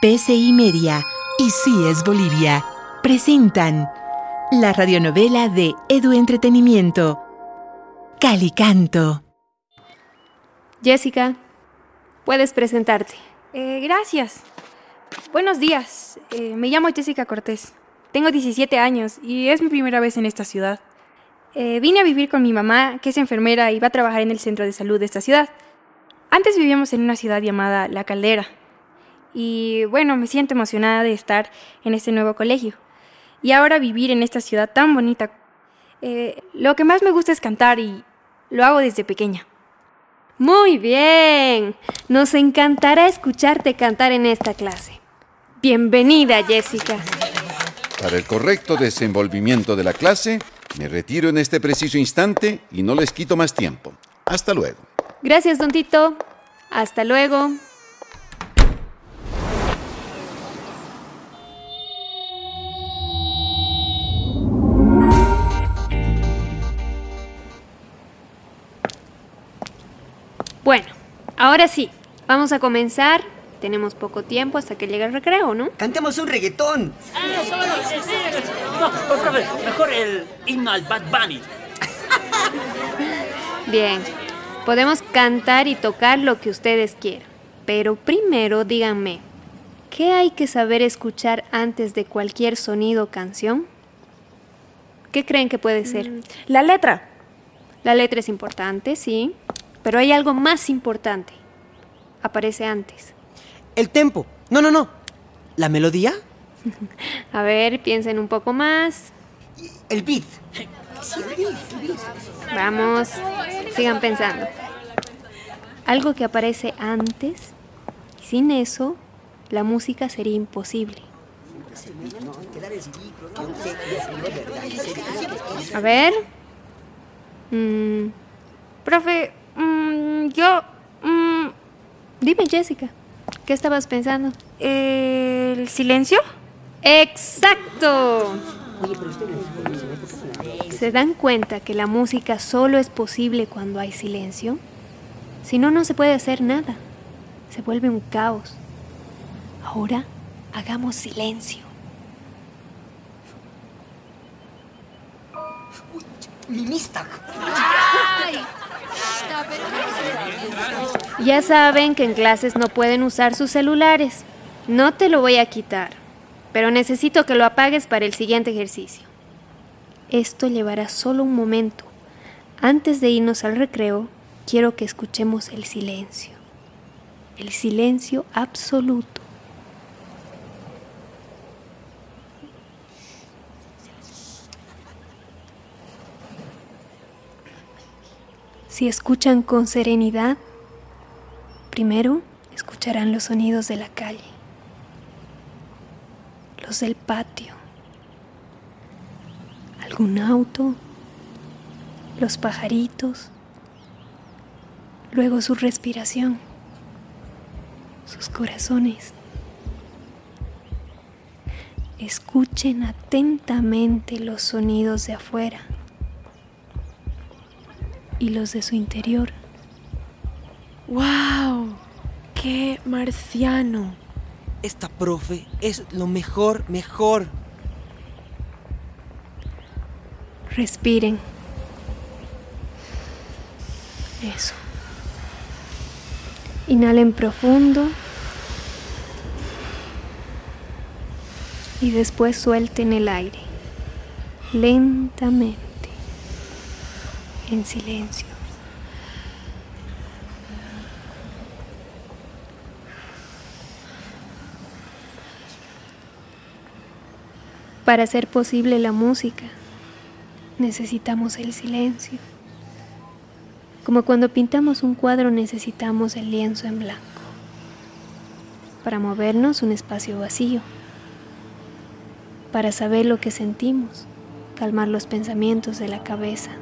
PCI Media y Sí es Bolivia presentan la radionovela de Edu Entretenimiento, Calicanto. Jessica, puedes presentarte. Eh, gracias. Buenos días. Eh, me llamo Jessica Cortés. Tengo 17 años y es mi primera vez en esta ciudad. Eh, vine a vivir con mi mamá, que es enfermera y va a trabajar en el centro de salud de esta ciudad. Antes vivíamos en una ciudad llamada La Caldera. Y bueno, me siento emocionada de estar en este nuevo colegio. Y ahora vivir en esta ciudad tan bonita. Eh, lo que más me gusta es cantar y lo hago desde pequeña. Muy bien. Nos encantará escucharte cantar en esta clase. Bienvenida, Jessica. Para el correcto desenvolvimiento de la clase, me retiro en este preciso instante y no les quito más tiempo. Hasta luego. Gracias, don Tito. Hasta luego. Ahora sí, vamos a comenzar. Tenemos poco tiempo hasta que llegue el recreo, ¿no? Cantemos un reggaetón. No, profe, mejor el himno al Bad Bunny. Bien, podemos cantar y tocar lo que ustedes quieran. Pero primero díganme, ¿qué hay que saber escuchar antes de cualquier sonido o canción? ¿Qué creen que puede ser? La letra. La letra es importante, sí, pero hay algo más importante. Aparece antes. El tempo. No, no, no. ¿La melodía? A ver, piensen un poco más. El beat. Vamos, sigan pensando. Algo que aparece antes, sin eso, la música sería imposible. A ver. Mm, Profe, dime, Jessica, ¿qué estabas pensando? ¿El silencio? ¡Exacto! ¿Se dan cuenta que la música solo es posible cuando hay silencio? Si no, no se puede hacer nada. Se vuelve un caos. Ahora hagamos silencio. Mimista. Ya saben que en clases no pueden usar sus celulares. No te lo voy a quitar, pero necesito que lo apagues para el siguiente ejercicio. Esto llevará solo un momento. Antes de irnos al recreo, quiero que escuchemos el silencio. El silencio absoluto. Si escuchan con serenidad, primero escucharán los sonidos de la calle, los del patio, algún auto, los pajaritos, luego su respiración, sus corazones. Escuchen atentamente los sonidos de afuera y los de su interior. ¡Wow! ¡Qué marciano! Esta profe es lo mejor, mejor. Respiren. Eso. Inhalen profundo. Y después suelten el aire. Lentamente. En silencio. Para hacer posible la música, necesitamos el silencio. Como cuando pintamos un cuadro necesitamos el lienzo en blanco. Para movernos un espacio vacío. Para saber lo que sentimos, calmar los pensamientos de la cabeza.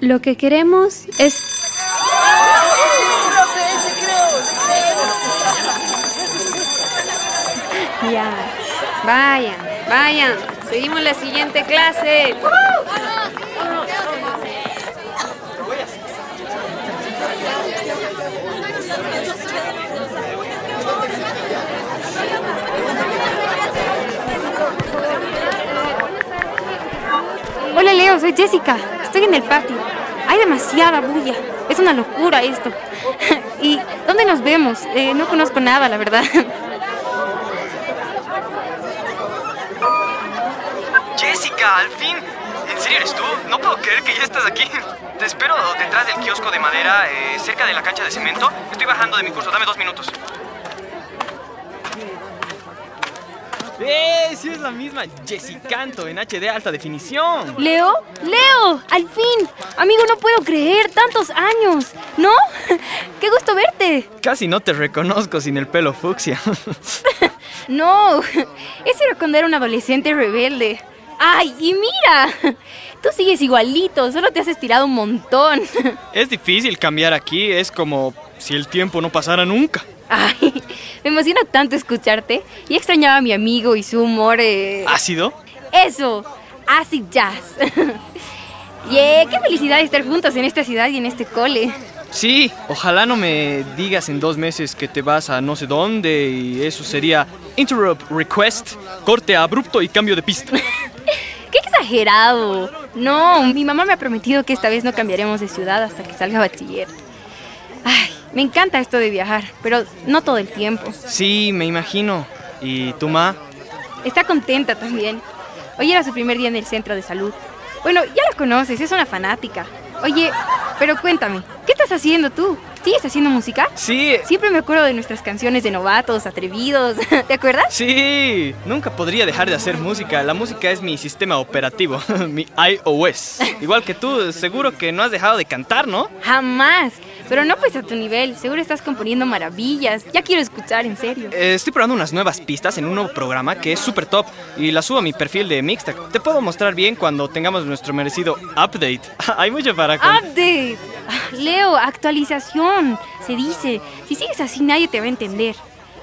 Lo que queremos es... Ya, vayan, vayan. Seguimos la siguiente clase. Hola Leo, soy Jessica. Estoy en el patio. Hay demasiada bulla. Es una locura esto. ¿Y dónde nos vemos? Eh, no conozco nada, la verdad. Jessica, al fin. ¿En serio eres tú? No puedo creer que ya estás aquí. Te espero detrás del kiosco de madera, eh, cerca de la cancha de cemento. Estoy bajando de mi curso, dame dos minutos. ¡Eh! Sí es la misma Jessicanto en HD alta definición. Leo, Leo, al fin. Amigo, no puedo creer, tantos años. ¿No? Qué gusto verte. Casi no te reconozco sin el pelo fucsia. No, ese era cuando era un adolescente rebelde. ¡Ay, y mira! Tú sigues igualito, solo te has estirado un montón. Es difícil cambiar aquí, es como si el tiempo no pasara nunca. Ay, me emociona tanto escucharte. Y extrañaba a mi amigo y su humor. eh, ¿Ácido? Eso, acid jazz. Yeah, qué felicidad estar juntos en esta ciudad y en este cole. Sí, ojalá no me digas en dos meses que te vas a no sé dónde y eso sería interrupt request, corte abrupto y cambio de pista. ¡Qué exagerado! No, mi mamá me ha prometido que esta vez no cambiaremos de ciudad hasta que salga bachiller. Ay, me encanta esto de viajar, pero no todo el tiempo. Sí, me imagino. ¿Y tu ma? Está contenta también. Hoy era su primer día en el centro de salud. Bueno, ya la conoces, es una fanática. Oye, pero cuéntame, ¿qué estás haciendo tú? ¿Sigues haciendo música? Sí, Siempre me acuerdo de nuestras canciones de novatos, atrevidos. ¿Te acuerdas? sí. Nunca podría dejar de hacer música. La música es mi sistema operativo, mi iOS. Igual que tú, seguro que no has dejado de cantar, ¿no? Jamás. Pero no pues a tu nivel. Seguro estás componiendo maravillas. Ya quiero escuchar, en serio. Eh, Estoy probando unas nuevas pistas en un nuevo programa que es súper top y la subo a mi perfil de Mixtac. Te puedo mostrar bien cuando tengamos nuestro merecido update. Hay mucho para... con- Update. Leo, actualización. Se dice. Si sigues así, nadie te va a entender.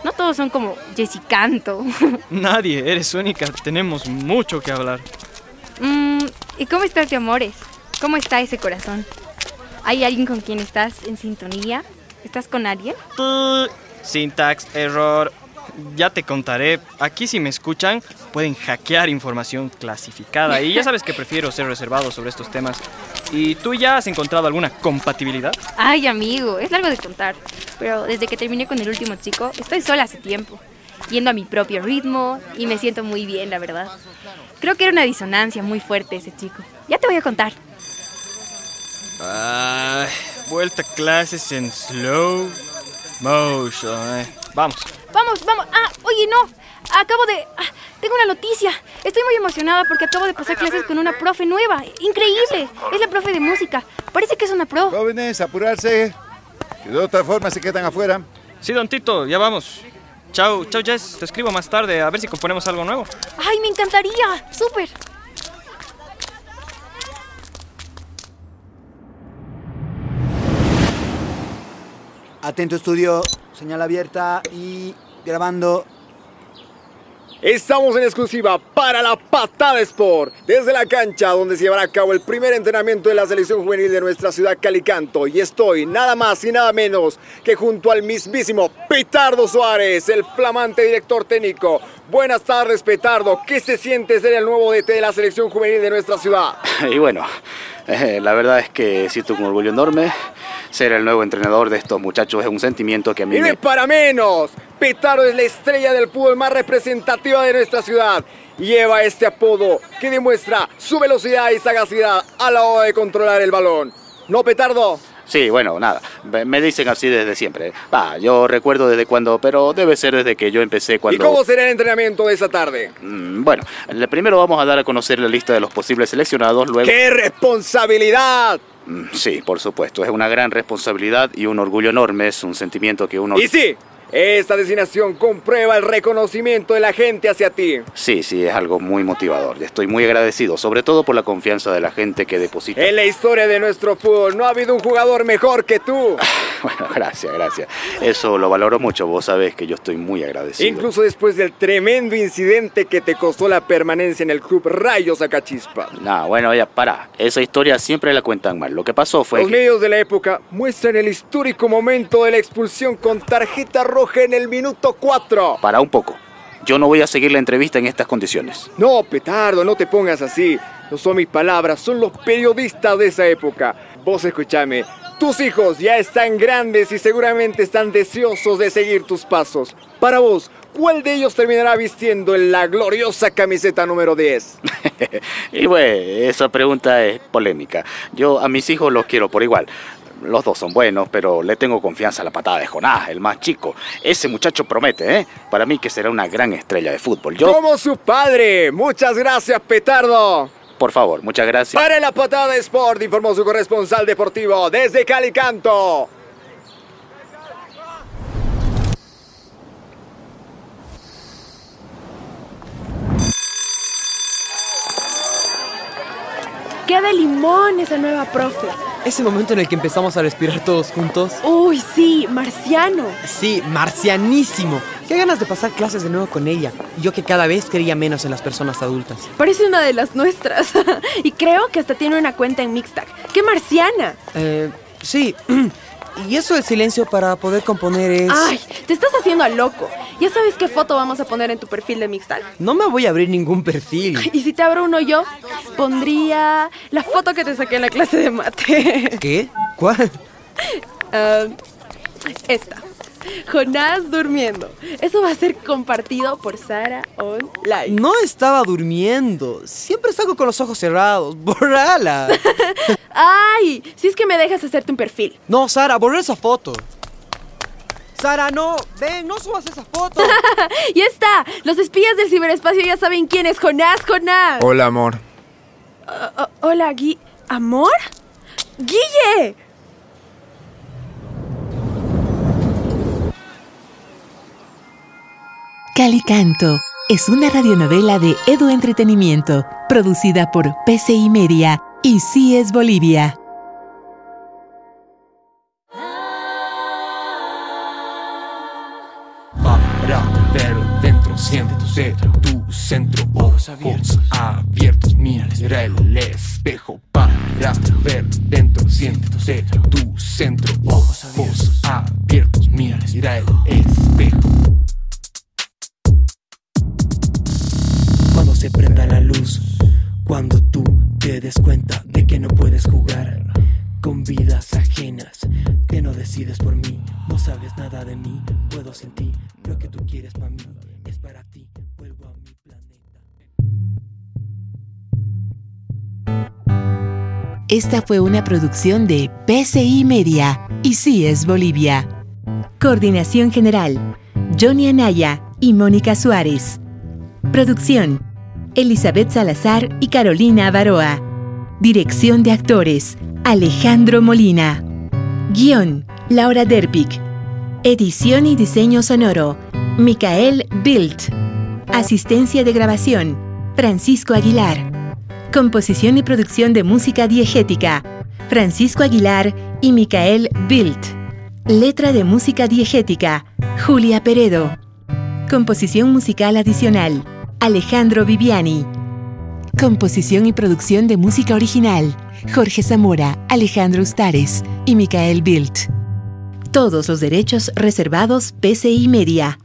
No todos son como Jessicanto. Nadie, eres única. Tenemos mucho que hablar. Mm, ¿Y cómo estás de amores? ¿Cómo está ese corazón? ¿Hay alguien con quien estás en sintonía? ¿Estás con alguien? Syntax, error. Ya te contaré. Aquí si me escuchan pueden hackear información clasificada y ya sabes que prefiero ser reservado sobre estos temas. ¿Y tú ya has encontrado alguna compatibilidad? Ay, amigo, es largo de contar. Pero desde que terminé con el último chico, estoy sola hace tiempo. Yendo a mi propio ritmo y me siento muy bien, la verdad. Creo que era una disonancia muy fuerte ese chico. Ya te voy a contar. Ay, vuelta a clases en slow motion. eh. Vamos. Vamos, vamos. Ah, oye, no. Acabo de... ah, tengo una noticia. Estoy muy emocionada porque acabo de pasar clases con una profe nueva. Increíble. Es la profe de música. Parece que es una pro. Jóvenes, apurarse. Que de otra forma se quedan afuera. Sí, don Tito, ya vamos. Chao, chao Jess. Te escribo más tarde a ver si componemos algo nuevo. Ay, me encantaría. Súper. Atento estudio, señal abierta y grabando. Estamos en exclusiva para la Patada Sport, desde la cancha donde se llevará a cabo el primer entrenamiento de la selección juvenil de nuestra ciudad Calicanto. Y estoy nada más y nada menos que junto al mismísimo Petardo Suárez, el flamante director técnico. Buenas tardes, Petardo. ¿Qué se siente ser el nuevo DT de la selección juvenil de nuestra ciudad? Y bueno, eh, la verdad es que siento un orgullo enorme. Ser el nuevo entrenador de estos muchachos es un sentimiento que a mí Y no es para menos. Petardo es la estrella del fútbol más representativa de nuestra ciudad. Lleva este apodo que demuestra su velocidad y sagacidad a la hora de controlar el balón. ¿No, Petardo? Sí, bueno, nada. Me dicen así desde siempre. Va, yo recuerdo desde cuando, pero debe ser desde que yo empecé ¿Y cuando... cómo será el entrenamiento de esa tarde? Mm, Bueno, primero vamos a dar a conocer la lista de los posibles seleccionados, luego... ¡Qué responsabilidad! Mm, Sí, por supuesto, es una gran responsabilidad y un orgullo enorme, es un sentimiento que uno... Y esta designación comprueba el reconocimiento de la gente hacia ti. Sí, sí, es algo muy motivador. Estoy muy agradecido, sobre todo por la confianza de la gente que deposita. En la historia de nuestro fútbol no ha habido un jugador mejor que tú. Bueno, gracias, gracias. Eso lo valoro mucho, vos sabés que yo estoy muy agradecido. Incluso después del tremendo incidente que te costó la permanencia en el club Rayos Acachispa. No, bueno, ya, para. Esa historia siempre la cuentan mal. Lo que pasó fue Los que... medios de la época muestran el histórico momento de la expulsión con tarjeta roja en el minuto 4. Para un poco. Yo no voy a seguir la entrevista en estas condiciones. No, Petardo, no te pongas así. No son mis palabras, son los periodistas de esa época. Vos escúchame, tus hijos ya están grandes y seguramente están deseosos de seguir tus pasos. Para vos, ¿cuál de ellos terminará vistiendo en la gloriosa camiseta número 10? y bueno, esa pregunta es polémica. Yo a mis hijos los quiero por igual. Los dos son buenos, pero le tengo confianza a la patada de Jonás, el más chico. Ese muchacho promete, ¿eh? Para mí que será una gran estrella de fútbol. Yo... Como su padre. Muchas gracias, Petardo. Por favor, muchas gracias. Para la patada de Sport, informó su corresponsal deportivo desde Calicanto. ¡Qué de limón esa nueva profe! Ese momento en el que empezamos a respirar todos juntos. Uy, sí, marciano. Sí, marcianísimo. Qué ganas de pasar clases de nuevo con ella. Yo que cada vez creía menos en las personas adultas. Parece una de las nuestras. y creo que hasta tiene una cuenta en Mixtag. ¡Qué marciana! Eh, sí. Y eso del silencio para poder componer es... ¡Ay! Te estás haciendo a loco. ¿Ya sabes qué foto vamos a poner en tu perfil de Mixtag? No me voy a abrir ningún perfil. ¿Y si te abro uno yo? Pondría la foto que te saqué en la clase de mate. ¿Qué? ¿Cuál? Uh, esta. Jonás durmiendo. Eso va a ser compartido por Sara Online. No estaba durmiendo. Siempre salgo con los ojos cerrados. ¡Borrala! ¡Ay! Si es que me dejas hacerte un perfil. No, Sara, borra esa foto. Sara, no, ven, no subas esa foto. ya está. Los espías del ciberespacio ya saben quién es Jonás, Jonás. Hola, amor. Uh, uh, hola, Gui. ¿Amor? ¡Guille! Calicanto es una radionovela de Edu Entretenimiento, producida por PCI Media y CIES Bolivia. Para ver dentro, siente tu centro, tu centro, ojos abiertos, abiertos, mira el espejo. Para ver dentro, siente tu centro, tu centro, ojos abiertos, mira el espejo. Se prenda la luz, cuando tú te des cuenta de que no puedes jugar con vidas ajenas, que no decides por mí, no sabes nada de mí, puedo sentir lo que tú quieres para mí, es para ti, vuelvo a mi planeta. Esta fue una producción de PCI Media y CIES Bolivia. Coordinación General, Johnny Anaya y Mónica Suárez. Producción, Elizabeth Salazar y Carolina Avaroa. Dirección de actores, Alejandro Molina. Guión, Laura Derpic. Edición y diseño sonoro, Micael Bildt. Asistencia de grabación, Francisco Aguilar. Composición y producción de música diegética, Francisco Aguilar y Micael Bildt. Letra de música diegética, Julia Peredo. Composición musical adicional, Alejandro Viviani. Composición y producción de música original, Jorge Zamora, Alejandro Ustares y Micael Bildt. Todos los derechos reservados PCI Media.